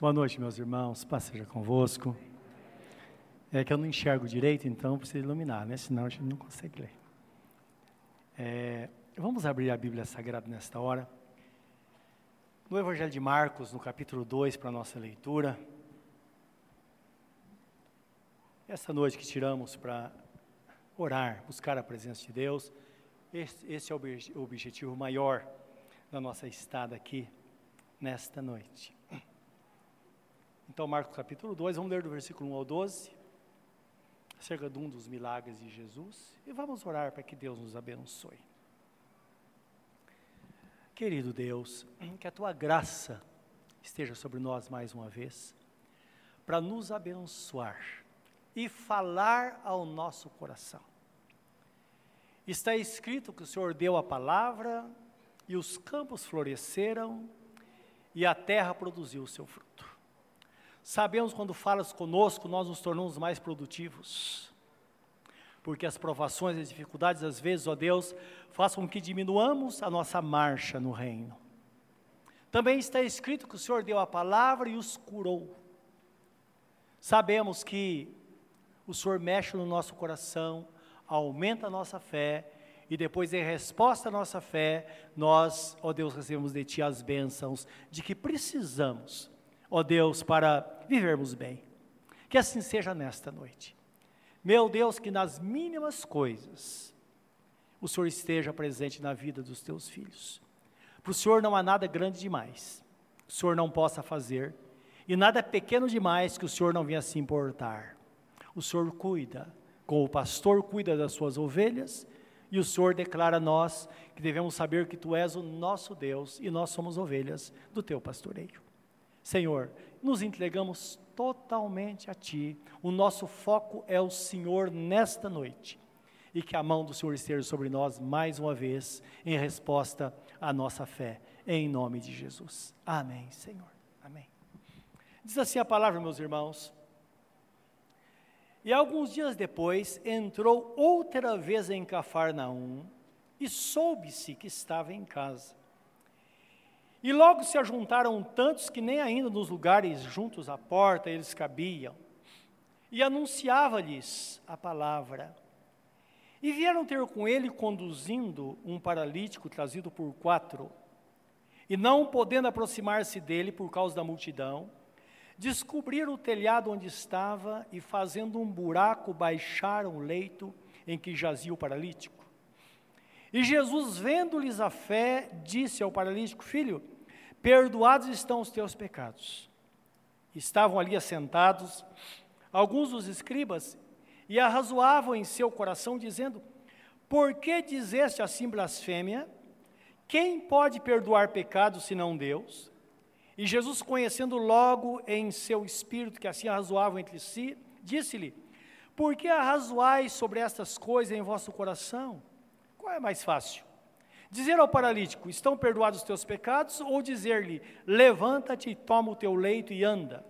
Boa noite, meus irmãos. Paz seja convosco. É que eu não enxergo direito, então preciso iluminar, né? Senão a gente não consegue ler. É, vamos abrir a Bíblia Sagrada nesta hora. No Evangelho de Marcos, no capítulo 2, para a nossa leitura. Essa noite que tiramos para orar, buscar a presença de Deus, esse, esse é o objetivo maior da nossa estada aqui nesta noite. Então, Marcos capítulo 2, vamos ler do versículo 1 ao 12, acerca de um dos milagres de Jesus, e vamos orar para que Deus nos abençoe. Querido Deus, que a tua graça esteja sobre nós mais uma vez, para nos abençoar e falar ao nosso coração. Está escrito que o Senhor deu a palavra, e os campos floresceram, e a terra produziu o seu fruto. Sabemos quando falas conosco, nós nos tornamos mais produtivos. Porque as provações e as dificuldades, às vezes, ó Deus, façam com que diminuamos a nossa marcha no reino. Também está escrito que o Senhor deu a palavra e os curou. Sabemos que o Senhor mexe no nosso coração, aumenta a nossa fé, e depois, em resposta à nossa fé, nós, ó Deus, recebemos de Ti as bênçãos de que precisamos ó Deus, para vivermos bem. Que assim seja nesta noite. Meu Deus, que nas mínimas coisas o Senhor esteja presente na vida dos teus filhos. Para o Senhor não há nada grande demais, o Senhor não possa fazer, e nada pequeno demais que o Senhor não venha se importar. O Senhor cuida, como o pastor cuida das suas ovelhas, e o Senhor declara a nós que devemos saber que Tu és o nosso Deus e nós somos ovelhas do Teu pastoreio. Senhor, nos entregamos totalmente a Ti. O nosso foco é o Senhor nesta noite. E que a mão do Senhor esteja sobre nós mais uma vez, em resposta à nossa fé. Em nome de Jesus. Amém, Senhor. Amém. Diz assim a palavra, meus irmãos. E alguns dias depois entrou outra vez em Cafarnaum e soube-se que estava em casa. E logo se ajuntaram tantos que nem ainda nos lugares juntos à porta eles cabiam. E anunciava-lhes a palavra. E vieram ter com ele conduzindo um paralítico trazido por quatro. E não podendo aproximar-se dele por causa da multidão, descobriram o telhado onde estava e, fazendo um buraco, baixaram o leito em que jazia o paralítico. E Jesus, vendo-lhes a fé, disse ao paralítico: Filho, perdoados estão os teus pecados. Estavam ali assentados alguns dos escribas e arrazoavam em seu coração, dizendo: Por que dizeste assim blasfêmia? Quem pode perdoar pecados senão Deus? E Jesus, conhecendo logo em seu espírito que assim arrazoavam entre si, disse-lhe: Por que arrazoais sobre estas coisas em vosso coração? Qual é mais fácil? Dizer ao paralítico: Estão perdoados os teus pecados? Ou dizer-lhe: Levanta-te, toma o teu leito e anda?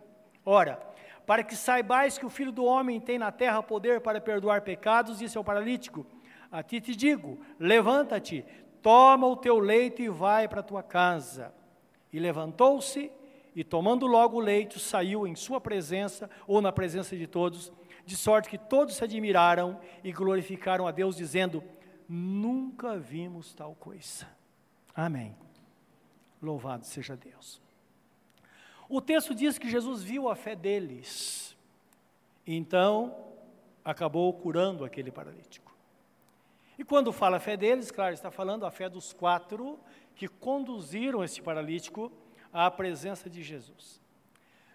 Ora, para que saibais que o filho do homem tem na terra poder para perdoar pecados, disse ao paralítico: A ti te digo: Levanta-te, toma o teu leito e vai para a tua casa. E levantou-se e, tomando logo o leito, saiu em sua presença ou na presença de todos, de sorte que todos se admiraram e glorificaram a Deus, dizendo: nunca vimos tal coisa. Amém. Louvado seja Deus. O texto diz que Jesus viu a fé deles, então acabou curando aquele paralítico. E quando fala a fé deles, claro, está falando a fé dos quatro que conduziram esse paralítico à presença de Jesus.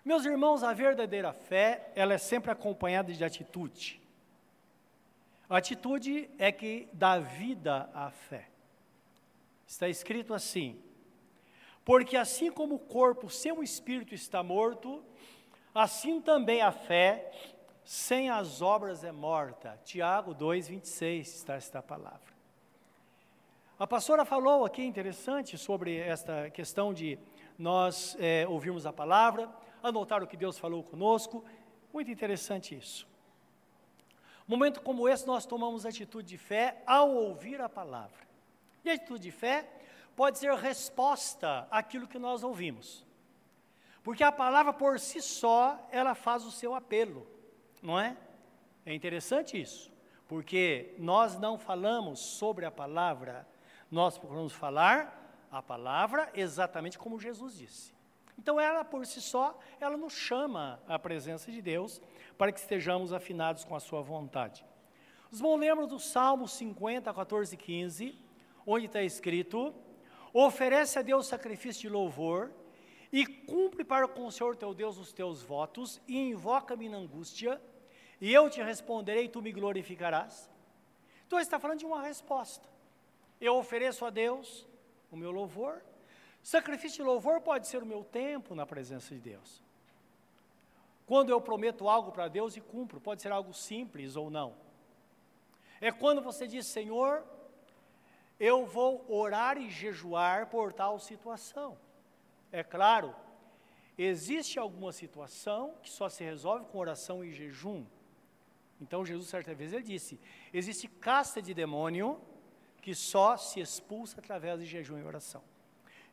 Meus irmãos, a verdadeira fé, ela é sempre acompanhada de atitude. A atitude é que dá vida à fé. Está escrito assim: Porque assim como o corpo sem o espírito está morto, assim também a fé sem as obras é morta. Tiago 2:26 está esta palavra. A pastora falou aqui interessante sobre esta questão de nós é, ouvirmos a palavra, anotar o que Deus falou conosco. Muito interessante isso. Momento como esse, nós tomamos atitude de fé ao ouvir a palavra. E atitude de fé pode ser resposta àquilo que nós ouvimos. Porque a palavra por si só, ela faz o seu apelo, não é? É interessante isso, porque nós não falamos sobre a palavra, nós procuramos falar a palavra exatamente como Jesus disse. Então ela por si só, ela nos chama à presença de Deus para que estejamos afinados com a sua vontade. Os bons lembram do Salmo 50, 14 e 15, onde está escrito: Oferece a Deus sacrifício de louvor e cumpre para com o Senhor teu Deus os teus votos e invoca-me na angústia, e eu te responderei e tu me glorificarás. Então está falando de uma resposta. Eu ofereço a Deus o meu louvor. Sacrifício de louvor pode ser o meu tempo na presença de Deus. Quando eu prometo algo para Deus e cumpro, pode ser algo simples ou não. É quando você diz, Senhor, eu vou orar e jejuar por tal situação. É claro, existe alguma situação que só se resolve com oração e jejum. Então Jesus certa vez ele disse: existe casta de demônio que só se expulsa através de jejum e oração.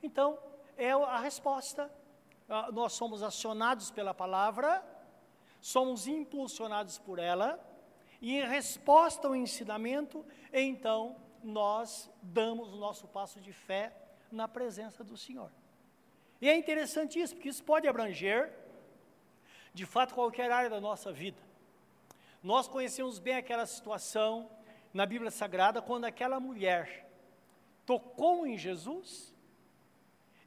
Então, é a resposta nós somos acionados pela palavra, somos impulsionados por ela, e em resposta ao ensinamento, então nós damos o nosso passo de fé na presença do Senhor. E é interessante isso, porque isso pode abranger, de fato, qualquer área da nossa vida. Nós conhecemos bem aquela situação na Bíblia Sagrada, quando aquela mulher tocou em Jesus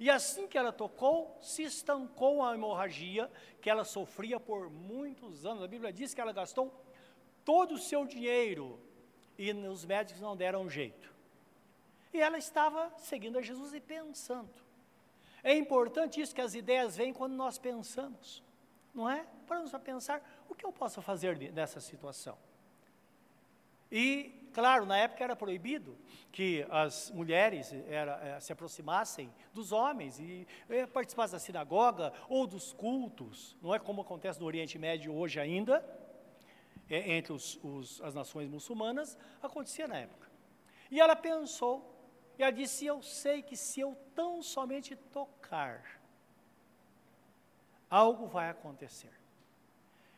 e assim que ela tocou, se estancou a hemorragia que ela sofria por muitos anos. A Bíblia diz que ela gastou todo o seu dinheiro e os médicos não deram jeito. E ela estava seguindo a Jesus e pensando. É importante isso que as ideias vêm quando nós pensamos, não é? Para pensar o que eu posso fazer nessa situação. E Claro, na época era proibido que as mulheres era, é, se aproximassem dos homens e é, participassem da sinagoga ou dos cultos, não é como acontece no Oriente Médio hoje ainda, é, entre os, os, as nações muçulmanas, acontecia na época. E ela pensou, e ela disse: Eu sei que se eu tão somente tocar, algo vai acontecer.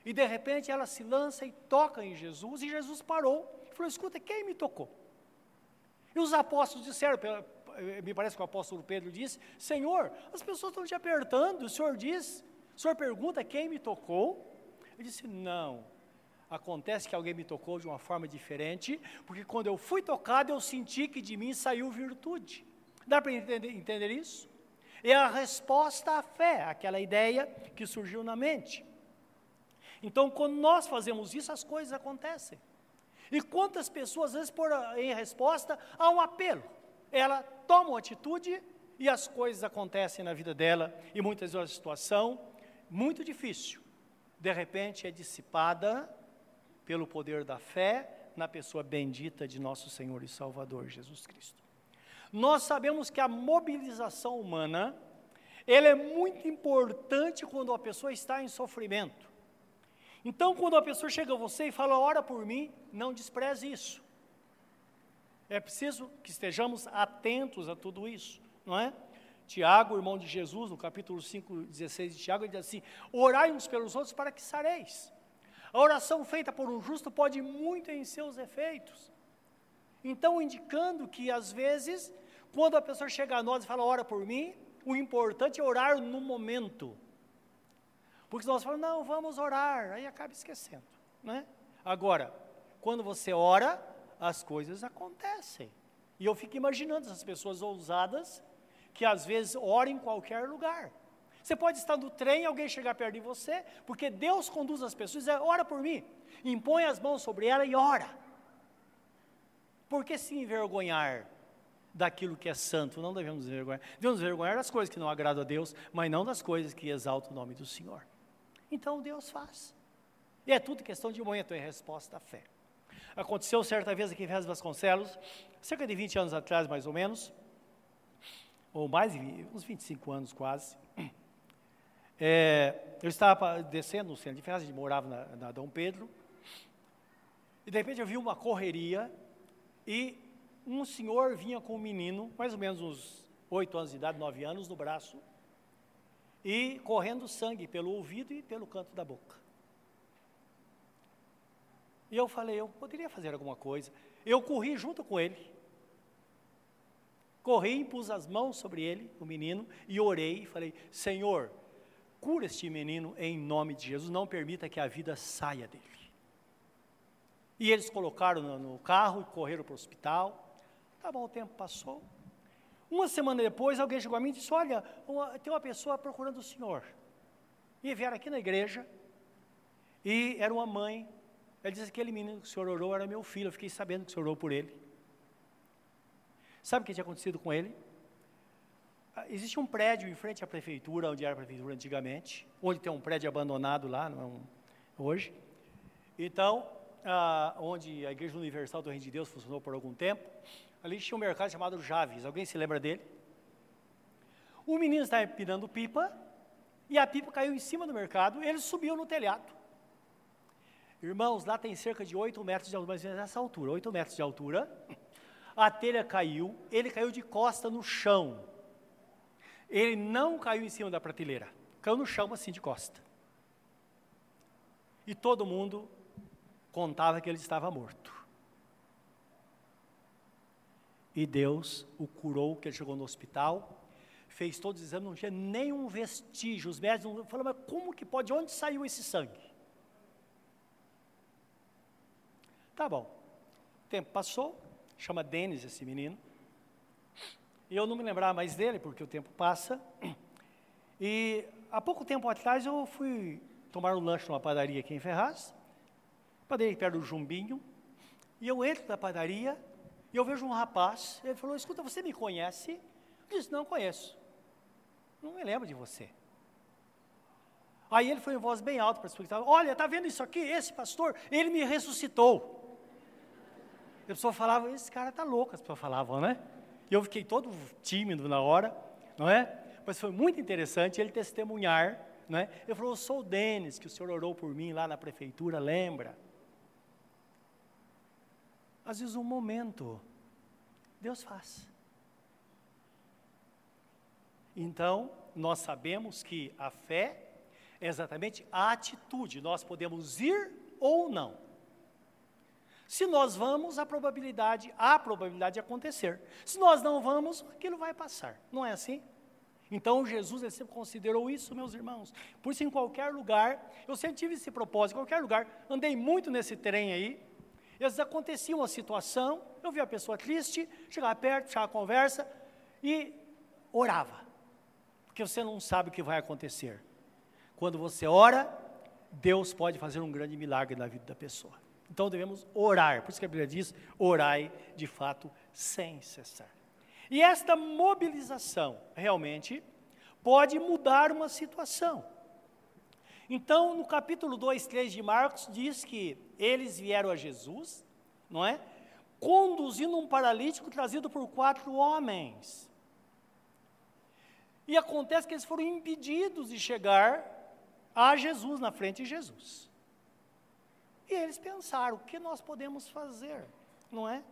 E de repente ela se lança e toca em Jesus, e Jesus parou falou: escuta, quem me tocou? E os apóstolos disseram, me parece que o apóstolo Pedro disse: Senhor, as pessoas estão te apertando. O senhor diz, o senhor pergunta quem me tocou? Ele disse: Não. Acontece que alguém me tocou de uma forma diferente, porque quando eu fui tocado, eu senti que de mim saiu virtude. Dá para entender, entender isso? É a resposta à fé, aquela ideia que surgiu na mente. Então, quando nós fazemos isso, as coisas acontecem. E quantas pessoas, às vezes, por, em resposta a um apelo, ela toma uma atitude e as coisas acontecem na vida dela, e muitas vezes a situação muito difícil, de repente é dissipada pelo poder da fé na pessoa bendita de nosso Senhor e Salvador Jesus Cristo. Nós sabemos que a mobilização humana, ela é muito importante quando a pessoa está em sofrimento. Então, quando a pessoa chega a você e fala, ora por mim, não despreze isso. É preciso que estejamos atentos a tudo isso, não é? Tiago, irmão de Jesus, no capítulo 5, 16 de Tiago, ele diz assim: Orai uns pelos outros para que sareis. A oração feita por um justo pode muito em seus efeitos. Então, indicando que às vezes, quando a pessoa chega a nós e fala, ora por mim, o importante é orar no momento. Porque nós falamos, não, vamos orar, aí acaba esquecendo. Né? Agora, quando você ora, as coisas acontecem. E eu fico imaginando essas pessoas ousadas que às vezes oram em qualquer lugar. Você pode estar no trem e alguém chegar perto de você, porque Deus conduz as pessoas diz, ora por mim. Impõe as mãos sobre ela e ora. Por que se envergonhar daquilo que é santo? Não devemos envergonhar. Devemos envergonhar das coisas que não agradam a Deus, mas não das coisas que exaltam o nome do Senhor. Então Deus faz. E é tudo questão de momento em resposta à fé. Aconteceu certa vez aqui em Vez Vasconcelos, cerca de 20 anos atrás, mais ou menos, ou mais, uns 25 anos quase. É, eu estava descendo no centro de Fez, a gente morava na, na Dom Pedro, e de repente eu vi uma correria e um senhor vinha com um menino, mais ou menos uns 8 anos de idade, 9 anos, no braço, e correndo sangue pelo ouvido e pelo canto da boca. E eu falei, eu poderia fazer alguma coisa. Eu corri junto com ele. Corri, pus as mãos sobre ele, o menino, e orei e falei: Senhor, cura este menino em nome de Jesus, não permita que a vida saia dele. E eles colocaram no carro e correram para o hospital. Tá bom, o tempo passou. Uma semana depois, alguém chegou a mim e disse: Olha, uma, tem uma pessoa procurando o senhor. E vieram aqui na igreja, e era uma mãe. Ela disse: Aquele menino que o senhor orou era meu filho. Eu fiquei sabendo que o senhor orou por ele. Sabe o que tinha acontecido com ele? Ah, existe um prédio em frente à prefeitura, onde era a prefeitura antigamente, onde tem um prédio abandonado lá, não é um, hoje. Então, ah, onde a Igreja Universal do Reino de Deus funcionou por algum tempo, ali tinha um mercado chamado Javes. Alguém se lembra dele? O menino estava empinando pipa, e a pipa caiu em cima do mercado, ele subiu no telhado. Irmãos, lá tem cerca de 8 metros de altura, mas nessa altura, 8 metros de altura. A telha caiu, ele caiu de costa no chão. Ele não caiu em cima da prateleira, caiu no chão assim de costa. E todo mundo contava que ele estava morto. E Deus o curou, que ele chegou no hospital, fez todos os exames, não tinha nenhum vestígio. Os médicos falaram, mas como que pode? De onde saiu esse sangue? Tá bom. O tempo passou, chama Denis esse menino. E eu não me lembrava mais dele, porque o tempo passa. E há pouco tempo atrás eu fui tomar um lanche numa padaria aqui em Ferraz, padaria perto do Jumbinho, e eu entro na padaria e eu vejo um rapaz, ele falou, escuta, você me conhece? Eu disse, não conheço. Não me lembro de você. Aí ele foi em voz bem alta para explicar, olha, está vendo isso aqui? Esse pastor, ele me ressuscitou. A pessoa falava, esse cara está louco, as pessoas falavam, né? E eu fiquei todo tímido na hora, não é? Mas foi muito interessante ele testemunhar, não é? Ele falou, eu sou o Denis, que o senhor orou por mim lá na prefeitura, lembra? Às vezes um momento, Deus faz. Então, nós sabemos que a fé é exatamente a atitude, nós podemos ir ou não. Se nós vamos, a probabilidade, há probabilidade de acontecer. Se nós não vamos, aquilo vai passar. Não é assim? Então Jesus ele sempre considerou isso, meus irmãos. Por isso, em qualquer lugar, eu sempre tive esse propósito, em qualquer lugar, andei muito nesse trem aí. Vezes acontecia uma situação, eu via a pessoa triste, chegava perto, chegava a conversa e orava. Porque você não sabe o que vai acontecer. Quando você ora, Deus pode fazer um grande milagre na vida da pessoa. Então devemos orar, por isso que a Bíblia diz: orai de fato sem cessar. E esta mobilização realmente pode mudar uma situação. Então, no capítulo 2, 3 de Marcos, diz que eles vieram a Jesus, não é? Conduzindo um paralítico trazido por quatro homens. E acontece que eles foram impedidos de chegar a Jesus, na frente de Jesus. E eles pensaram: o que nós podemos fazer? Não é?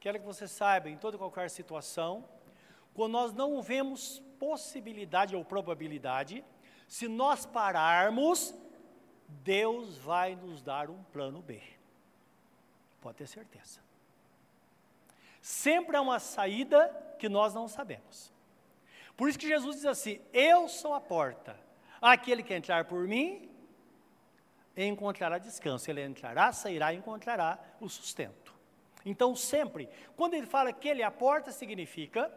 Quero que você saiba, em toda e qualquer situação, quando nós não vemos possibilidade ou probabilidade, se nós pararmos, Deus vai nos dar um plano B. Pode ter certeza. Sempre há uma saída que nós não sabemos. Por isso que Jesus diz assim: Eu sou a porta. Aquele que entrar por mim encontrará descanso. Ele entrará, sairá e encontrará o sustento. Então, sempre, quando ele fala que ele é a porta, significa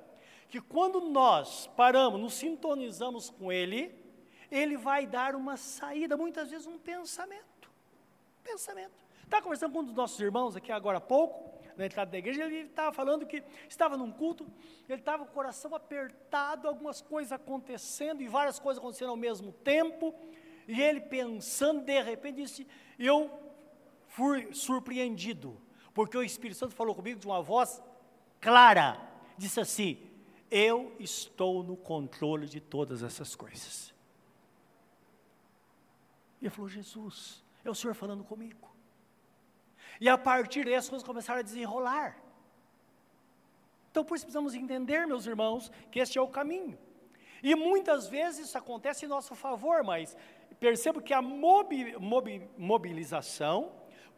que quando nós paramos, nos sintonizamos com ele, ele vai dar uma saída, muitas vezes um pensamento. Pensamento. Estava conversando com um dos nossos irmãos aqui agora há pouco, na entrada da igreja, ele estava falando que estava num culto, ele estava com o coração apertado, algumas coisas acontecendo e várias coisas acontecendo ao mesmo tempo, e ele pensando, de repente, disse: Eu fui surpreendido, porque o Espírito Santo falou comigo de uma voz clara, disse assim: Eu estou no controle de todas essas coisas. E ele falou: Jesus, é o Senhor falando comigo. E a partir daí as coisas começaram a desenrolar. Então, por isso precisamos entender, meus irmãos, que este é o caminho. E muitas vezes isso acontece em nosso favor, mas percebo que a mobi, mobi, mobilização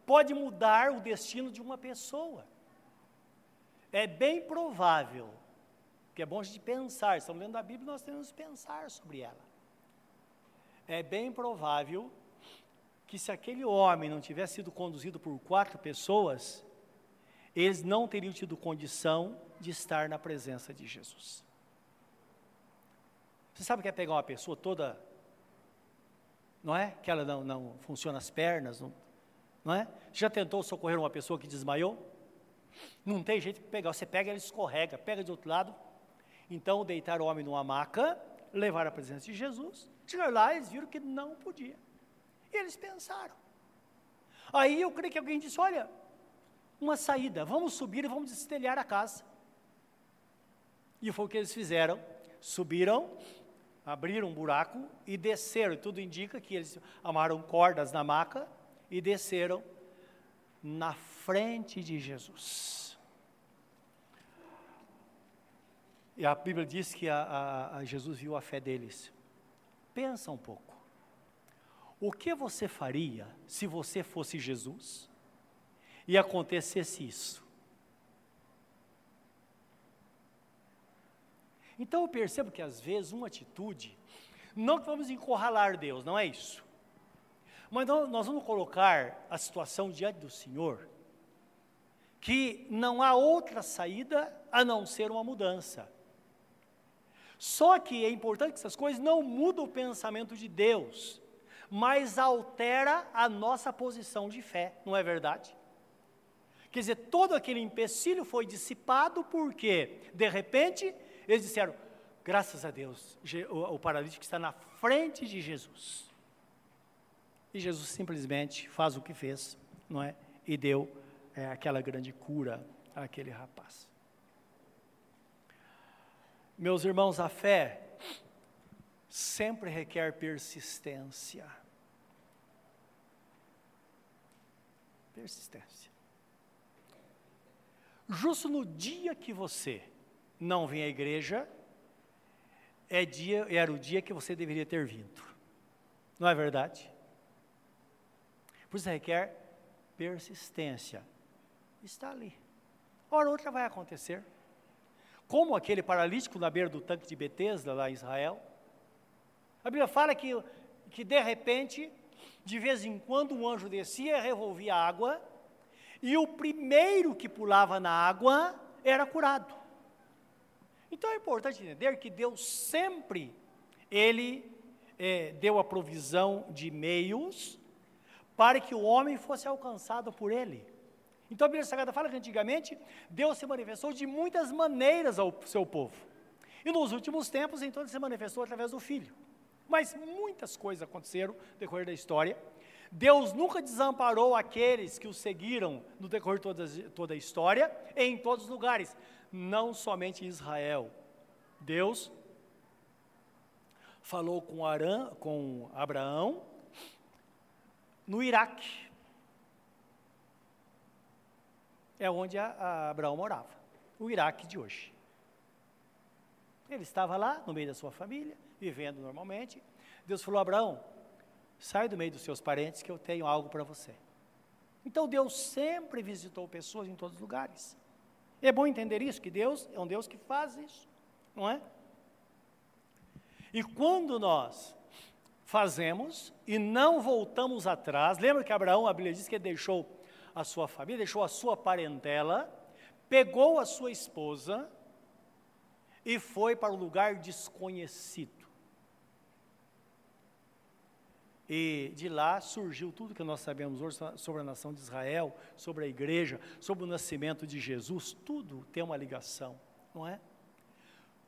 pode mudar o destino de uma pessoa. É bem provável, que é bom a gente pensar, estamos lendo a Bíblia, nós temos que pensar sobre ela. É bem provável que se aquele homem não tivesse sido conduzido por quatro pessoas, eles não teriam tido condição de estar na presença de Jesus. Você sabe o que é pegar uma pessoa toda, não é? Que ela não, não funciona as pernas, não, não é? Já tentou socorrer uma pessoa que desmaiou? Não tem jeito de pegar, você pega, ela escorrega, pega de outro lado. Então, deitar o homem numa maca, levar a presença de Jesus. Chegaram lá, eles viram que não podia. E eles pensaram. Aí eu creio que alguém disse: Olha, uma saída, vamos subir e vamos destelhar a casa. E foi o que eles fizeram. Subiram, abriram um buraco e desceram. Tudo indica que eles amarram cordas na maca e desceram na frente de Jesus. E a Bíblia diz que a, a, a Jesus viu a fé deles. Pensa um pouco. O que você faria se você fosse Jesus e acontecesse isso? Então eu percebo que às vezes uma atitude, não que vamos encurralar Deus, não é isso. Mas nós vamos colocar a situação diante do Senhor, que não há outra saída a não ser uma mudança. Só que é importante que essas coisas não mudam o pensamento de Deus, mas altera a nossa posição de fé, não é verdade? Quer dizer, todo aquele empecilho foi dissipado porque, de repente, eles disseram: graças a Deus, o, paralítico está na frente de Jesus. E Jesus simplesmente faz o que fez, não é? E deu é, aquela grande cura àquele rapaz. Meus irmãos, a fé sempre requer persistência. Persistência. Justo no dia que você não vem à igreja, é dia, era o dia que você deveria ter vindo. Não é verdade? Por isso requer persistência. Está ali. Hora outra vai acontecer. Como aquele paralítico na beira do tanque de Betesda, lá em Israel. A Bíblia fala que, que de repente, de vez em quando, um anjo descia, revolvia a água, e o primeiro que pulava na água era curado. Então é importante entender que Deus sempre, Ele é, deu a provisão de meios para que o homem fosse alcançado por Ele. Então a Bíblia Sagrada fala que antigamente Deus se manifestou de muitas maneiras ao seu povo. E nos últimos tempos, então, ele se manifestou através do Filho. Mas muitas coisas aconteceram no decorrer da história. Deus nunca desamparou aqueles que o seguiram no decorrer de toda, toda a história, em todos os lugares não somente Israel. Deus falou com, Arã, com Abraão no Iraque. É onde a, a Abraão morava, o Iraque de hoje. Ele estava lá, no meio da sua família, vivendo normalmente. Deus falou: Abraão, sai do meio dos seus parentes que eu tenho algo para você. Então Deus sempre visitou pessoas em todos os lugares. É bom entender isso, que Deus é um Deus que faz isso, não é? E quando nós fazemos e não voltamos atrás, lembra que Abraão, a Bíblia diz que ele deixou a sua família, deixou a sua parentela, pegou a sua esposa e foi para um lugar desconhecido. E de lá surgiu tudo que nós sabemos hoje sobre a nação de Israel, sobre a igreja, sobre o nascimento de Jesus, tudo tem uma ligação, não é?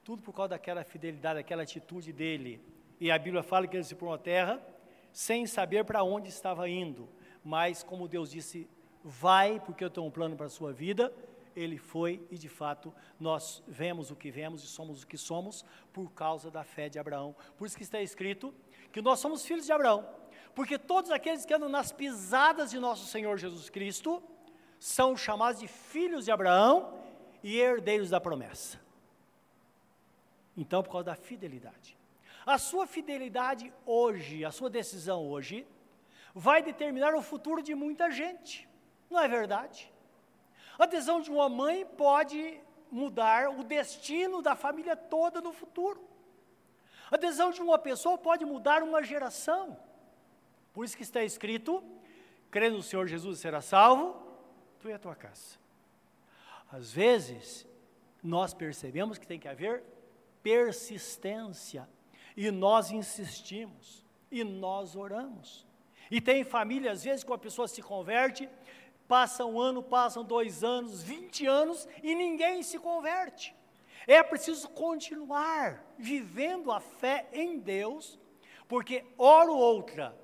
Tudo por causa daquela fidelidade, daquela atitude dele. E a Bíblia fala que ele se pôs na terra sem saber para onde estava indo, mas como Deus disse, vai porque eu tenho um plano para a sua vida, ele foi e de fato nós vemos o que vemos e somos o que somos por causa da fé de Abraão. Por isso que está escrito que nós somos filhos de Abraão, porque todos aqueles que andam nas pisadas de nosso Senhor Jesus Cristo são chamados de filhos de Abraão e herdeiros da promessa. Então, por causa da fidelidade. A sua fidelidade hoje, a sua decisão hoje, vai determinar o futuro de muita gente. Não é verdade? A decisão de uma mãe pode mudar o destino da família toda no futuro. A decisão de uma pessoa pode mudar uma geração. Por isso que está escrito: crê no Senhor Jesus será salvo, tu e a tua casa. Às vezes, nós percebemos que tem que haver persistência, e nós insistimos, e nós oramos. E tem família, às vezes, que a pessoa se converte, passa um ano, passam dois anos, vinte anos, e ninguém se converte. É preciso continuar vivendo a fé em Deus, porque hora ou outra,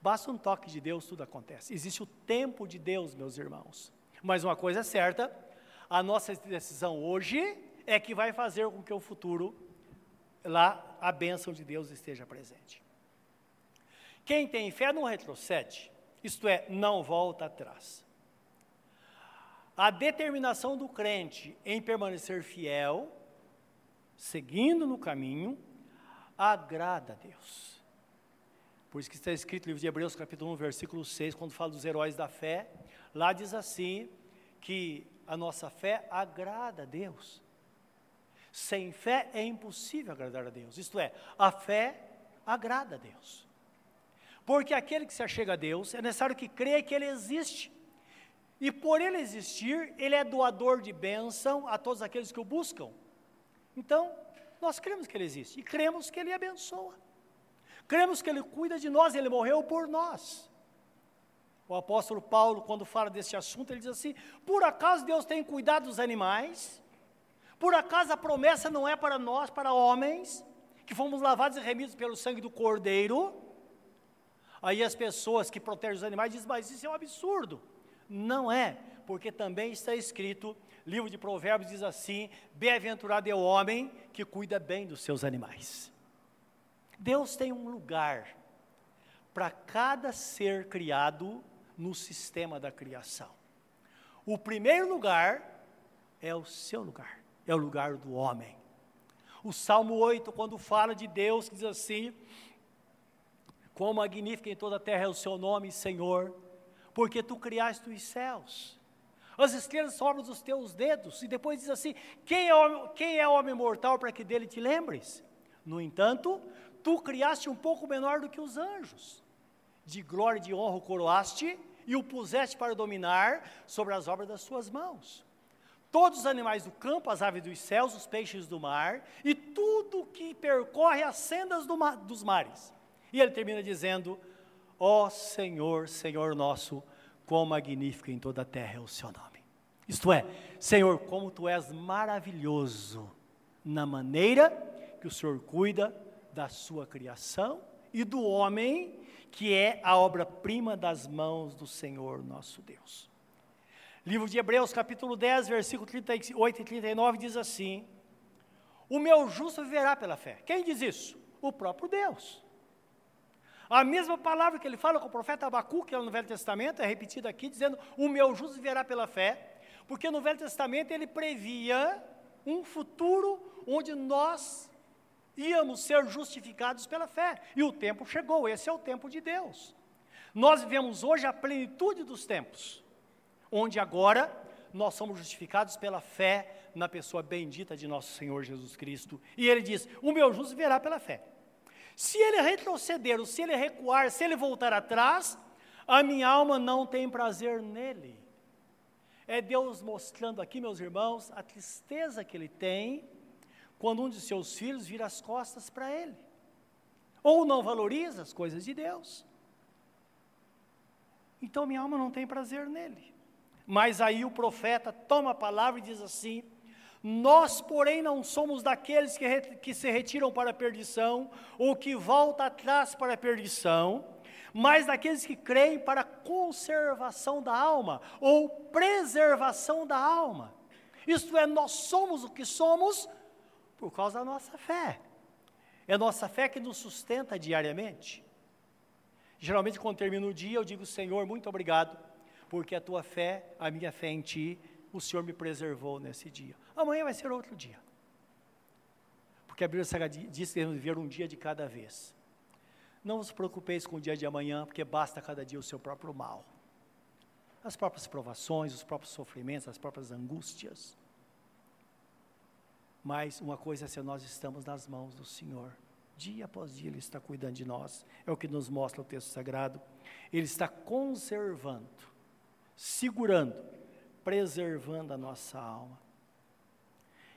basta um toque de Deus, tudo acontece. Existe o tempo de Deus, meus irmãos. Mas uma coisa é certa, a nossa decisão hoje é que vai fazer com que o futuro, lá, a bênção de Deus esteja presente. Quem tem fé não retrocede, isto é, não volta atrás. A determinação do crente em permanecer fiel, seguindo no caminho, agrada a Deus. Por isso que está escrito no livro de Hebreus, capítulo 1, versículo 6, quando fala dos heróis da fé, lá diz assim, que a nossa fé agrada a Deus. Sem fé é impossível agradar a Deus. Isto é, a fé agrada a Deus. Porque aquele que se achega a Deus, é necessário que creia que Ele existe. E por Ele existir, Ele é doador de bênção a todos aqueles que o buscam. Então, nós cremos que Ele existe e cremos que Ele abençoa. Cremos que Ele cuida de nós, Ele morreu por nós. O apóstolo Paulo, quando fala desse assunto, ele diz assim: por acaso Deus tem cuidado dos animais? Por acaso a promessa não é para nós, para homens, que fomos lavados e remidos pelo sangue do Cordeiro? Aí as pessoas que protegem os animais dizem, mas isso é um absurdo. Não é, porque também está escrito, livro de Provérbios diz assim: bem-aventurado é o homem que cuida bem dos seus animais. Deus tem um lugar para cada ser criado no sistema da criação. O primeiro lugar é o seu lugar, é o lugar do homem. O Salmo 8, quando fala de Deus, diz assim: Quão magnífico em toda a terra é o seu nome, Senhor, porque tu criaste os céus. As estrelas sobram dos teus dedos, e depois diz assim: quem é, homem, quem é homem mortal para que dele te lembres? No entanto, tu criaste um pouco menor do que os anjos de glória e de honra o coroaste e o puseste para dominar sobre as obras das suas mãos. Todos os animais do campo, as aves dos céus, os peixes do mar e tudo que percorre as sendas do dos mares. E ele termina dizendo: Ó oh Senhor, Senhor nosso, quão magnífico em toda a terra é o seu nome. Isto é, Senhor, como tu és maravilhoso na maneira que o Senhor cuida da sua criação e do homem que é a obra-prima das mãos do Senhor nosso Deus. Livro de Hebreus, capítulo 10, versículo 38 e 39 diz assim: O meu justo viverá pela fé. Quem diz isso? O próprio Deus. A mesma palavra que ele fala com o profeta Abacuque, que é no Velho Testamento, é repetida aqui, dizendo: O meu justo viverá pela fé, porque no Velho Testamento ele previa um futuro onde nós íamos ser justificados pela fé. E o tempo chegou, esse é o tempo de Deus. Nós vivemos hoje a plenitude dos tempos, onde agora nós somos justificados pela fé na pessoa bendita de nosso Senhor Jesus Cristo. E ele diz: O meu justo verá pela fé. Se ele retroceder, ou se ele recuar, se ele voltar atrás, a minha alma não tem prazer nele. É Deus mostrando aqui, meus irmãos, a tristeza que ele tem quando um de seus filhos vira as costas para ele, ou não valoriza as coisas de Deus. Então minha alma não tem prazer nele. Mas aí o profeta toma a palavra e diz assim: Nós, porém, não somos daqueles que, que se retiram para a perdição, ou que voltam atrás para a perdição, mas daqueles que creem para a conservação da alma, ou preservação da alma. Isto é, nós somos o que somos por causa da nossa fé. É a nossa fé que nos sustenta diariamente. Geralmente, quando termino o dia, eu digo: Senhor, muito obrigado, porque a tua fé, a minha fé em ti, o Senhor me preservou nesse dia. Amanhã vai ser outro dia. Porque a Bíblia Sagrada diz que devemos viver um dia de cada vez. Não vos preocupeis com o dia de amanhã, porque basta cada dia o seu próprio mal. As próprias provações, os próprios sofrimentos, as próprias angústias. Mas uma coisa é se nós estamos nas mãos do Senhor. Dia após dia Ele está cuidando de nós. É o que nos mostra o texto sagrado. Ele está conservando, segurando, preservando a nossa alma.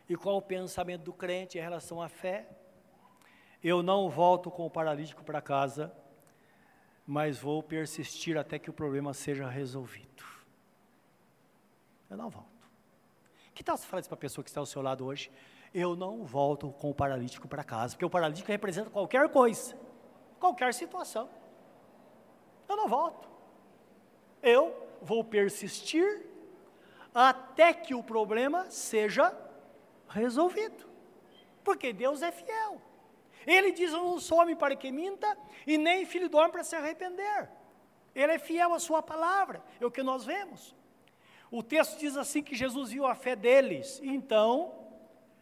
E qual o pensamento do crente em relação à fé? Eu não volto com o paralítico para casa, mas vou persistir até que o problema seja resolvido. Eu não volto. Que tal você falar isso para a pessoa que está ao seu lado hoje? Eu não volto com o paralítico para casa, porque o paralítico representa qualquer coisa, qualquer situação. Eu não volto. Eu vou persistir até que o problema seja resolvido. Porque Deus é fiel. Ele diz: Eu não sou homem para que minta, e nem filho do homem para se arrepender. Ele é fiel à sua palavra, é o que nós vemos. O texto diz assim que Jesus viu a fé deles, e então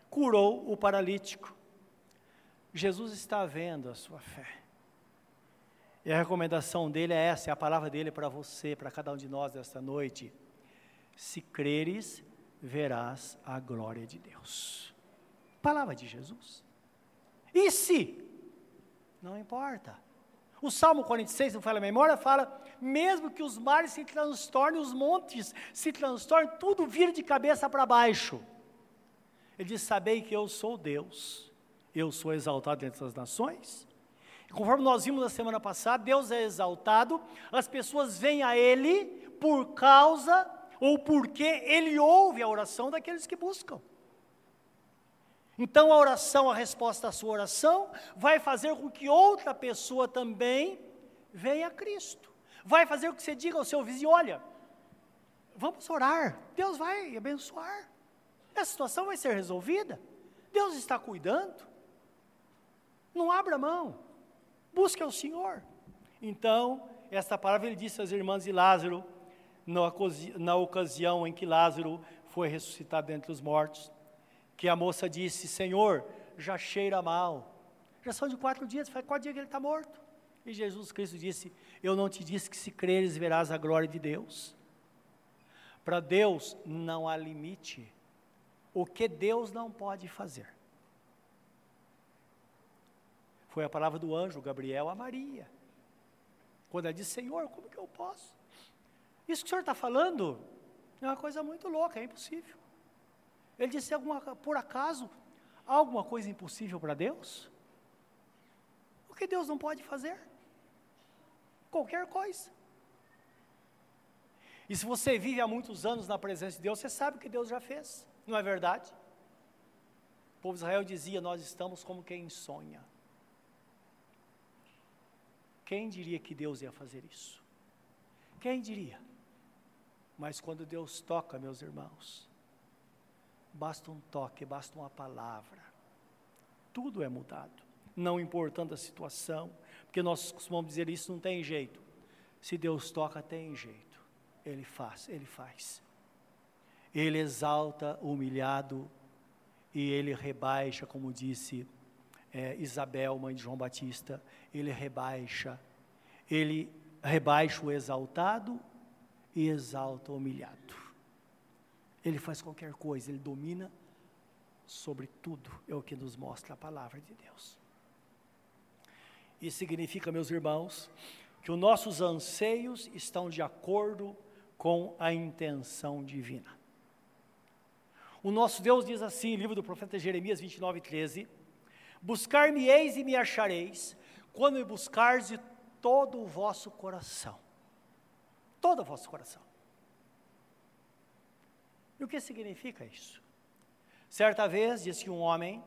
curou o paralítico. Jesus está vendo a sua fé. E a recomendação dele é essa, é a palavra dele para você, para cada um de nós esta noite. Se creres, verás a glória de Deus. Palavra de Jesus. E se? Não importa. O Salmo 46, não fala a memória, fala: mesmo que os mares se transtornem, os montes se transtornem, tudo vira de cabeça para baixo. Ele diz: Sabei que eu sou Deus, eu sou exaltado entre as nações. E conforme nós vimos na semana passada, Deus é exaltado, as pessoas vêm a Ele por causa ou porque Ele ouve a oração daqueles que buscam. Então a oração, a resposta à sua oração, vai fazer com que outra pessoa também venha a Cristo. Vai fazer com que você diga ao seu vizinho: olha, vamos orar, Deus vai abençoar. Essa situação vai ser resolvida. Deus está cuidando. Não abra mão. Busque ao Senhor. Então, esta palavra ele disse às irmãs de Lázaro, na ocasião em que Lázaro foi ressuscitado dentre os mortos, que a moça disse: Senhor, já cheira mal. Já são de quatro dias, faz quatro dias que ele está morto. E Jesus Cristo disse: Eu não te disse que se creres verás a glória de Deus. Para Deus não há limite. O que Deus não pode fazer. Foi a palavra do anjo Gabriel a Maria. Quando ela disse: Senhor, como que eu posso? Isso que o senhor está falando é uma coisa muito louca, é impossível. Ele disse: alguma, por acaso, há alguma coisa impossível para Deus? O que Deus não pode fazer? Qualquer coisa. E se você vive há muitos anos na presença de Deus, você sabe o que Deus já fez, não é verdade? O povo de Israel dizia: Nós estamos como quem sonha. Quem diria que Deus ia fazer isso? Quem diria? Mas quando Deus toca, meus irmãos, basta um toque, basta uma palavra, tudo é mudado, não importando a situação, porque nós costumamos dizer isso não tem jeito. Se Deus toca, tem jeito. Ele faz, ele faz. Ele exalta o humilhado e ele rebaixa, como disse é, Isabel, mãe de João Batista, ele rebaixa, ele rebaixa o exaltado e exalta o humilhado. Ele faz qualquer coisa, ele domina sobre tudo, é o que nos mostra a palavra de Deus. Isso significa, meus irmãos, que os nossos anseios estão de acordo com a intenção divina. O nosso Deus diz assim, livro do profeta Jeremias 29, 13: Buscar-me-eis e me achareis, quando me buscardes de todo o vosso coração todo o vosso coração. E o que significa isso? Certa vez, disse que um homem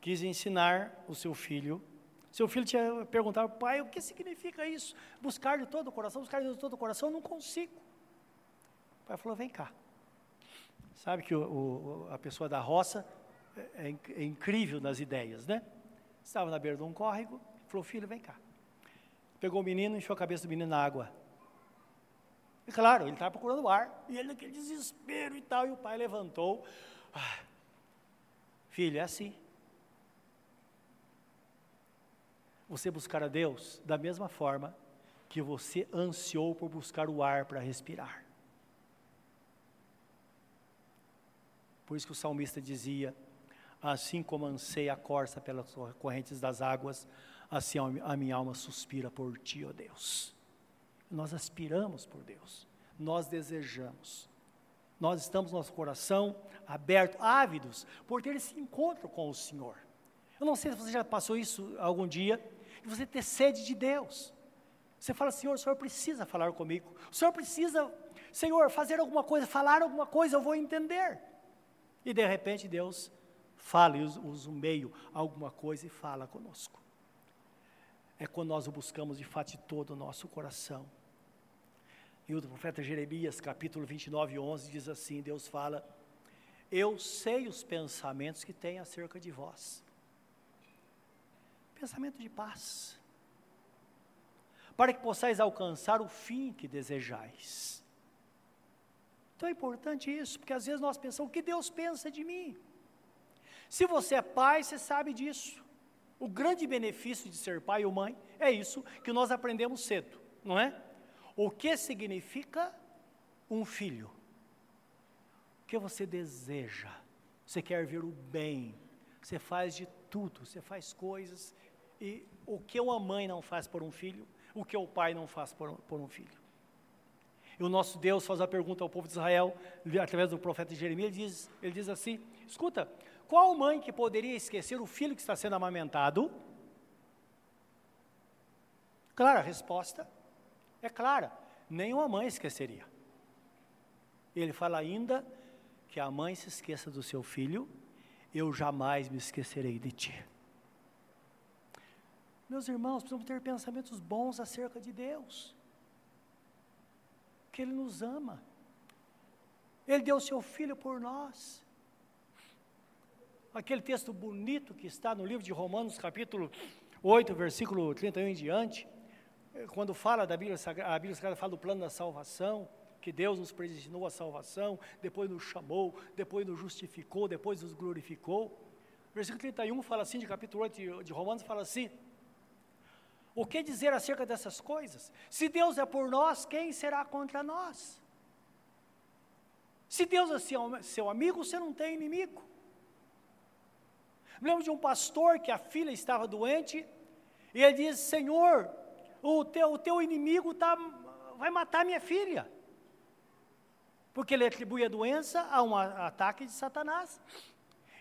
quis ensinar o seu filho. Seu filho tinha perguntado, pai, o que significa isso? Buscar de todo o coração, buscar de todo o coração, não consigo. O pai falou, vem cá. Sabe que o, o, a pessoa da roça é, é, é incrível nas ideias, né? Estava na beira de um córrego, falou, filho, vem cá. Pegou o menino, encheu a cabeça do menino na água. E claro, ele estava procurando ar, e ele naquele desespero e tal, e o pai levantou. Ah, filho, é assim. você buscar a Deus da mesma forma que você ansiou por buscar o ar para respirar. Por isso que o salmista dizia: Assim como anseia a corça pelas correntes das águas, assim a minha alma suspira por ti, ó Deus. Nós aspiramos por Deus, nós desejamos, nós estamos nosso coração aberto, ávidos por ter esse encontro com o Senhor. Eu não sei se você já passou isso algum dia, e você ter sede de Deus. Você fala, Senhor, o Senhor precisa falar comigo. O Senhor precisa, Senhor, fazer alguma coisa, falar alguma coisa, eu vou entender. E de repente Deus fala e usa o meio, alguma coisa e fala conosco. É quando nós o buscamos de fato de todo o nosso coração. E o profeta Jeremias, capítulo 29, 11, diz assim: Deus fala, Eu sei os pensamentos que tem acerca de vós. Pensamento de paz, para que possais alcançar o fim que desejais. Então é importante isso, porque às vezes nós pensamos o que Deus pensa de mim. Se você é pai, você sabe disso. O grande benefício de ser pai ou mãe é isso que nós aprendemos cedo, não é? O que significa um filho? O que você deseja? Você quer ver o bem, você faz de tudo, você faz coisas, e o que uma mãe não faz por um filho, o que o pai não faz por, por um filho. E o nosso Deus faz a pergunta ao povo de Israel, através do profeta Jeremias, ele diz, ele diz assim: escuta, qual mãe que poderia esquecer o filho que está sendo amamentado? Clara, resposta é clara: nenhuma mãe esqueceria. Ele fala ainda que a mãe se esqueça do seu filho, eu jamais me esquecerei de ti. Meus irmãos, precisamos ter pensamentos bons acerca de Deus que Ele nos ama. Ele deu o seu filho por nós. Aquele texto bonito que está no livro de Romanos, capítulo 8, versículo 31 em diante, quando fala da Bíblia Sagrada, a Bíblia Sagrada fala do plano da salvação, que Deus nos predestinou à salvação, depois nos chamou, depois nos justificou, depois nos glorificou. Versículo 31 fala assim, de capítulo 8 de Romanos, fala assim: o que dizer acerca dessas coisas? Se Deus é por nós, quem será contra nós? Se Deus é seu, amigo, você não tem inimigo. Me lembro de um pastor que a filha estava doente, e ele diz: Senhor, o teu, o teu inimigo tá, vai matar minha filha. Porque ele atribui a doença a um ataque de Satanás.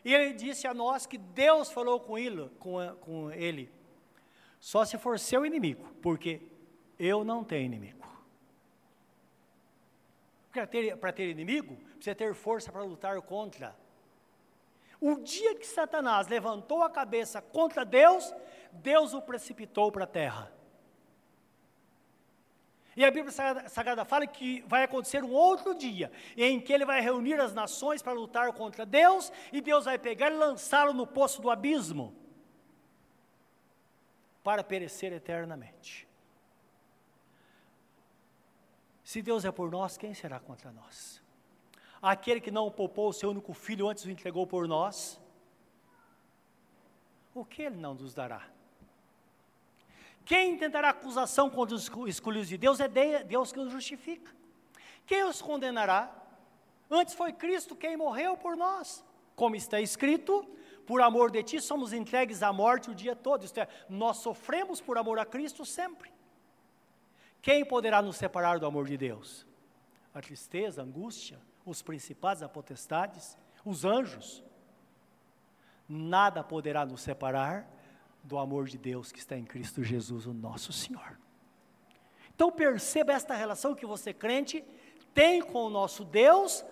E ele disse a nós que Deus falou com ele, com, com ele só se for seu inimigo, porque eu não tenho inimigo. Para ter, para ter inimigo, precisa ter força para lutar contra. O dia que Satanás levantou a cabeça contra Deus, Deus o precipitou para a terra. E a Bíblia Sagrada, fala que vai acontecer um outro dia, em que ele vai reunir as nações para lutar contra Deus, e Deus vai pegar e lançá-lo no poço do abismo para perecer eternamente. Se Deus é por nós, quem será contra nós? Aquele que não poupou o seu único filho antes o entregou por nós, o que ele não nos dará? Quem tentará acusação contra os escolhidos de Deus é Deus que os justifica. Quem os condenará? Antes foi Cristo quem morreu por nós. Como está escrito, por amor de ti somos entregues à morte o dia todo, isto é, nós sofremos por amor a Cristo sempre. Quem poderá nos separar do amor de Deus? A tristeza, a angústia, os principados, as potestades, os anjos. Nada poderá nos separar do amor de Deus que está em Cristo Jesus, o nosso Senhor. Então perceba esta relação que você, crente, tem com o nosso Deus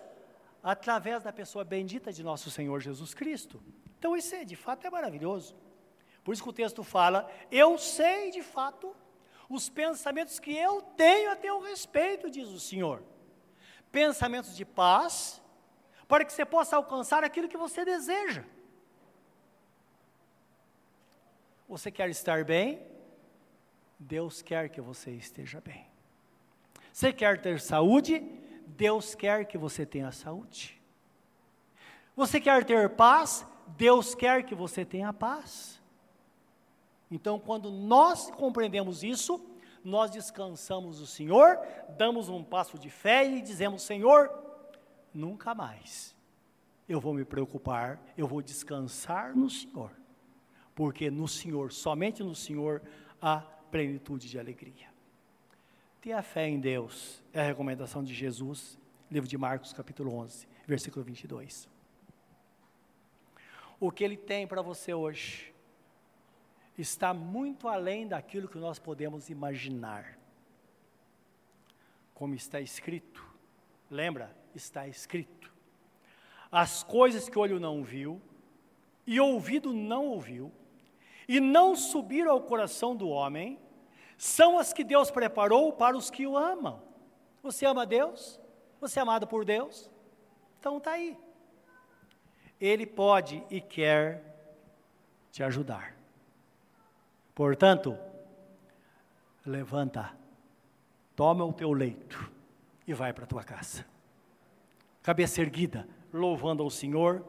através da pessoa bendita de nosso Senhor Jesus Cristo. Então isso é, de fato é maravilhoso. Por isso que o texto fala: Eu sei de fato os pensamentos que eu tenho a teu respeito, diz o Senhor. Pensamentos de paz, para que você possa alcançar aquilo que você deseja. Você quer estar bem? Deus quer que você esteja bem. Você quer ter saúde? Deus quer que você tenha saúde. Você quer ter paz? Deus quer que você tenha paz. Então, quando nós compreendemos isso, nós descansamos no Senhor, damos um passo de fé e dizemos: Senhor, nunca mais eu vou me preocupar, eu vou descansar no Senhor, porque no Senhor, somente no Senhor, há plenitude de alegria. Tenha fé em Deus, é a recomendação de Jesus, livro de Marcos, capítulo 11, versículo 22. O que Ele tem para você hoje está muito além daquilo que nós podemos imaginar. Como está escrito, lembra? Está escrito. As coisas que o olho não viu, e ouvido não ouviu, e não subiram ao coração do homem, são as que Deus preparou para os que o amam. Você ama Deus? Você é amado por Deus? Então está aí. Ele pode e quer te ajudar. Portanto, levanta, toma o teu leito e vai para a tua casa. Cabeça erguida, louvando ao Senhor,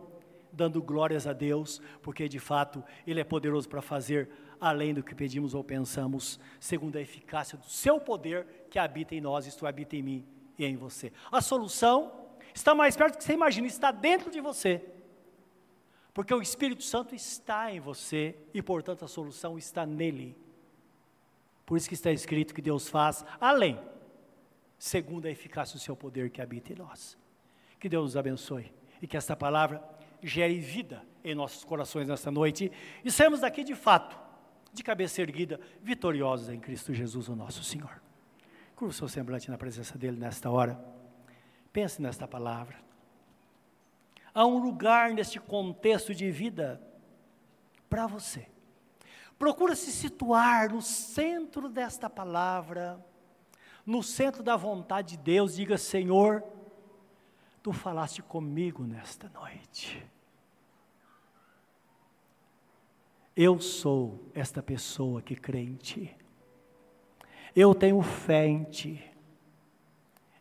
dando glórias a Deus, porque de fato Ele é poderoso para fazer além do que pedimos ou pensamos, segundo a eficácia do seu poder que habita em nós, isto habita em mim e em você. A solução está mais perto do que você imagina, está dentro de você. Porque o Espírito Santo está em você e, portanto, a solução está nele. Por isso que está escrito que Deus faz além, segundo a eficácia do seu poder que habita em nós. Que Deus nos abençoe e que esta palavra gere vida em nossos corações nesta noite e saímos daqui de fato de cabeça erguida, vitoriosos em Cristo Jesus, o nosso Senhor. Curva o seu semblante na presença dEle nesta hora. Pense nesta palavra. Há um lugar neste contexto de vida para você. Procura se situar no centro desta palavra, no centro da vontade de Deus. Diga, Senhor, tu falaste comigo nesta noite. Eu sou esta pessoa que crê em Ti. Eu tenho fé em Ti.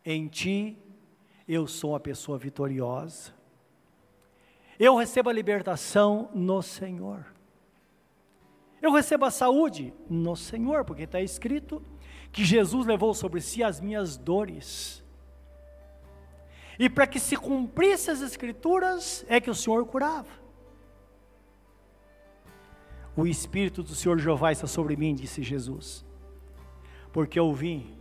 Em Ti, eu sou uma pessoa vitoriosa. Eu recebo a libertação no Senhor. Eu recebo a saúde no Senhor, porque está escrito que Jesus levou sobre si as minhas dores. E para que se cumprisse as Escrituras, é que o Senhor curava. O Espírito do Senhor Jeová está sobre mim, disse Jesus, porque eu vim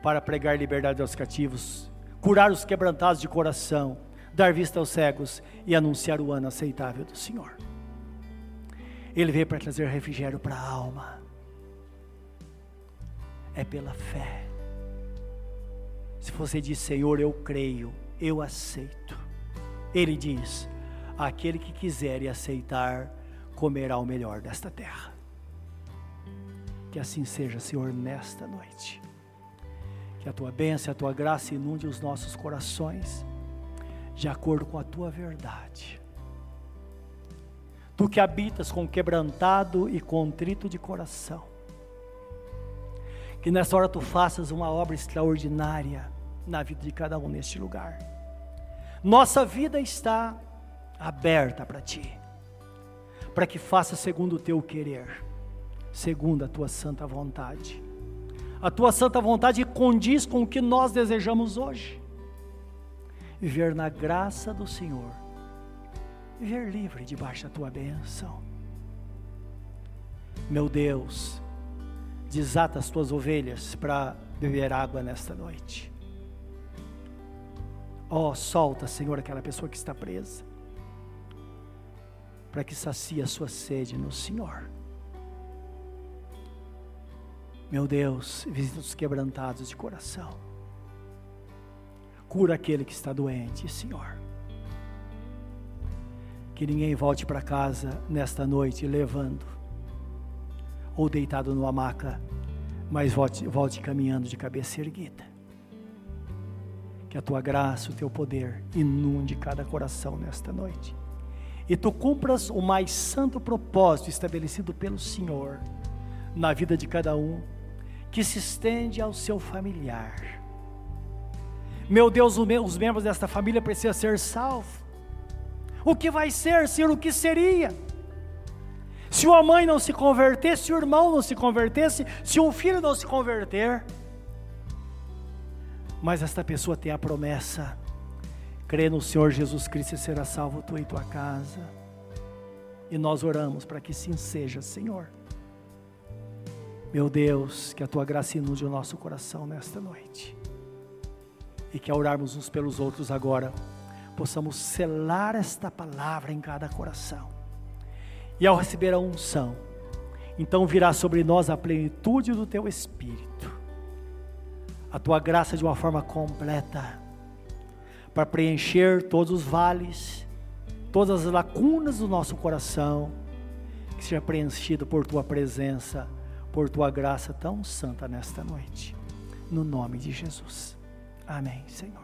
para pregar liberdade aos cativos, curar os quebrantados de coração, dar vista aos cegos e anunciar o ano aceitável do Senhor. Ele veio para trazer refrigério para a alma. É pela fé. Se você diz, Senhor, eu creio, eu aceito. Ele diz: aquele que quiser e aceitar, comerá o melhor desta terra. Que assim seja, Senhor, nesta noite. Que a tua bênção, a tua graça inunde os nossos corações, de acordo com a tua verdade. Tu que habitas com quebrantado e contrito de coração. Que nessa hora tu faças uma obra extraordinária na vida de cada um neste lugar. Nossa vida está aberta para ti para que faça segundo o teu querer, segundo a tua santa vontade. A tua santa vontade condiz com o que nós desejamos hoje. Viver na graça do Senhor, viver livre debaixo da tua bênção. Meu Deus, desata as tuas ovelhas para beber água nesta noite. Ó, oh, solta, Senhor, aquela pessoa que está presa para que sacie a sua sede no Senhor. Meu Deus, visita os quebrantados de coração. Cura aquele que está doente, Senhor. Que ninguém volte para casa nesta noite levando ou deitado numa maca, mas volte, volte caminhando de cabeça erguida. Que a tua graça, o teu poder inunde cada coração nesta noite e tu cumpras o mais santo propósito estabelecido pelo Senhor na vida de cada um, que se estende ao seu familiar. Meu Deus, os membros desta família precisam ser salvos. O que vai ser, Senhor, o que seria? Se uma mãe não se converter, se o irmão não se convertesse, se um filho não se converter, mas esta pessoa tem a promessa: crê no Senhor Jesus Cristo e será salvo tu e tua casa. E nós oramos para que sim seja, Senhor. Meu Deus, que a tua graça inunde o nosso coração nesta noite. E que ao orarmos uns pelos outros agora, possamos selar esta palavra em cada coração. E ao receber a unção, então virá sobre nós a plenitude do teu Espírito, a tua graça de uma forma completa, para preencher todos os vales, todas as lacunas do nosso coração, que seja preenchido por tua presença por tua graça tão santa nesta noite. No nome de Jesus. Amém, Senhor.